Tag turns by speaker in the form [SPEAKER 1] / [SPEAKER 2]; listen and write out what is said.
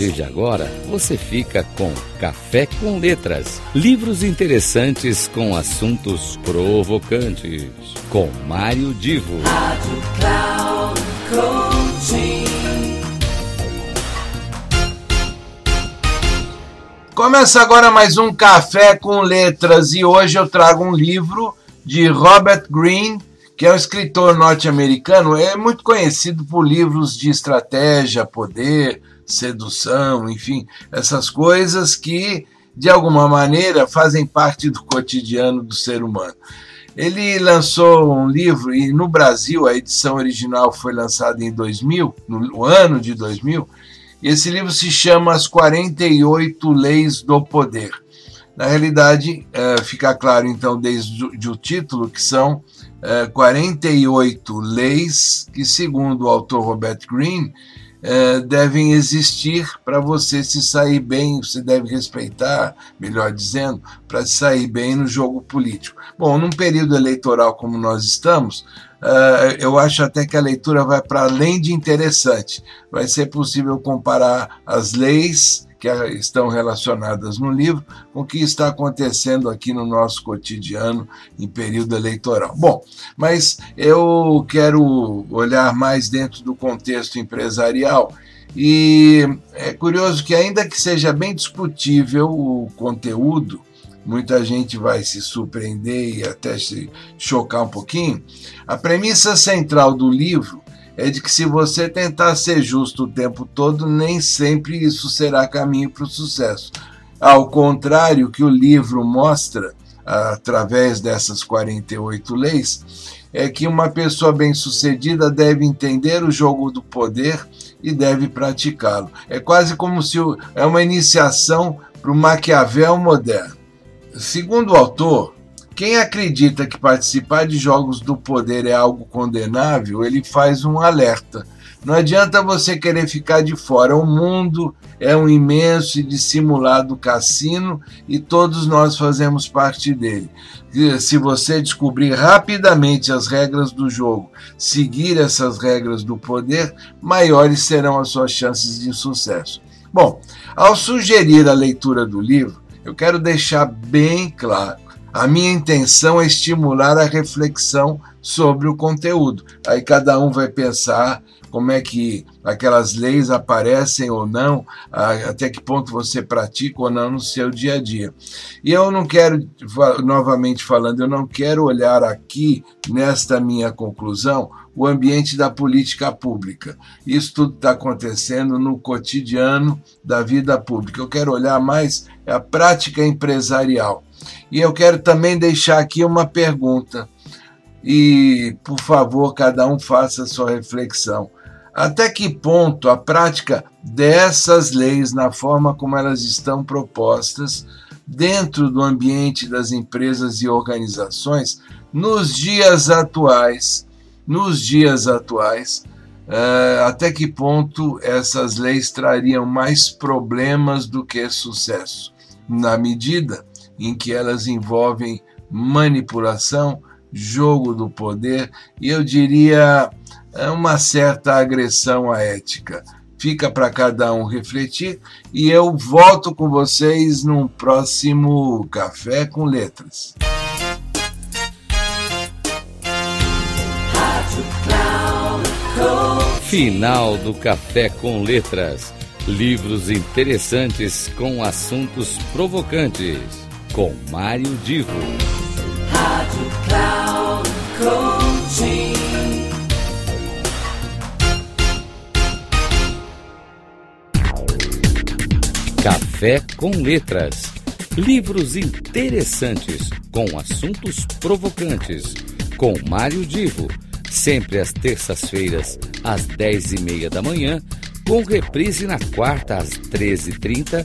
[SPEAKER 1] partir de agora, você fica com Café com Letras, livros interessantes com assuntos provocantes, com Mário Divo. Rádio Cloud
[SPEAKER 2] Começa agora mais um Café com Letras e hoje eu trago um livro de Robert Greene que é um escritor norte-americano, é muito conhecido por livros de estratégia, poder, sedução, enfim, essas coisas que, de alguma maneira, fazem parte do cotidiano do ser humano. Ele lançou um livro, e no Brasil a edição original foi lançada em 2000, no ano de 2000, e esse livro se chama As 48 Leis do Poder. Na realidade, é, fica claro então desde o título que são 48 é, leis que, segundo o autor Robert Greene, é, devem existir para você se sair bem, você deve respeitar, melhor dizendo, para se sair bem no jogo político. Bom, num período eleitoral como nós estamos, é, eu acho até que a leitura vai para além de interessante. Vai ser possível comparar as leis que estão relacionadas no livro com o que está acontecendo aqui no nosso cotidiano em período eleitoral. Bom, mas eu quero olhar mais dentro do contexto empresarial e é curioso que, ainda que seja bem discutível o conteúdo, muita gente vai se surpreender e até se chocar um pouquinho. A premissa central do livro é de que se você tentar ser justo o tempo todo, nem sempre isso será caminho para o sucesso. Ao contrário, que o livro mostra, através dessas 48 leis, é que uma pessoa bem-sucedida deve entender o jogo do poder e deve praticá-lo. É quase como se é uma iniciação para o Maquiavel moderno. Segundo o autor, quem acredita que participar de jogos do poder é algo condenável, ele faz um alerta. Não adianta você querer ficar de fora. O mundo é um imenso e dissimulado cassino e todos nós fazemos parte dele. Se você descobrir rapidamente as regras do jogo, seguir essas regras do poder, maiores serão as suas chances de sucesso. Bom, ao sugerir a leitura do livro, eu quero deixar bem claro a minha intenção é estimular a reflexão sobre o conteúdo. Aí cada um vai pensar como é que aquelas leis aparecem ou não, até que ponto você pratica ou não no seu dia a dia. E eu não quero, novamente falando, eu não quero olhar aqui, nesta minha conclusão, o ambiente da política pública. Isso tudo está acontecendo no cotidiano da vida pública. Eu quero olhar mais a prática empresarial e eu quero também deixar aqui uma pergunta. E, por favor, cada um faça a sua reflexão. Até que ponto a prática dessas leis, na forma como elas estão propostas, dentro do ambiente das empresas e organizações, nos dias atuais, nos dias atuais, uh, até que ponto essas leis trariam mais problemas do que sucesso? Na medida em que elas envolvem manipulação, jogo do poder e eu diria uma certa agressão à ética. Fica para cada um refletir e eu volto com vocês num próximo Café com Letras.
[SPEAKER 1] Final do Café com Letras. Livros interessantes com assuntos provocantes com Mário Divo. Rádio Cloud Coaching. Café com Letras. Livros interessantes com assuntos provocantes. Com Mário Divo. Sempre às terças-feiras, às dez e meia da manhã, com reprise na quarta às treze e trinta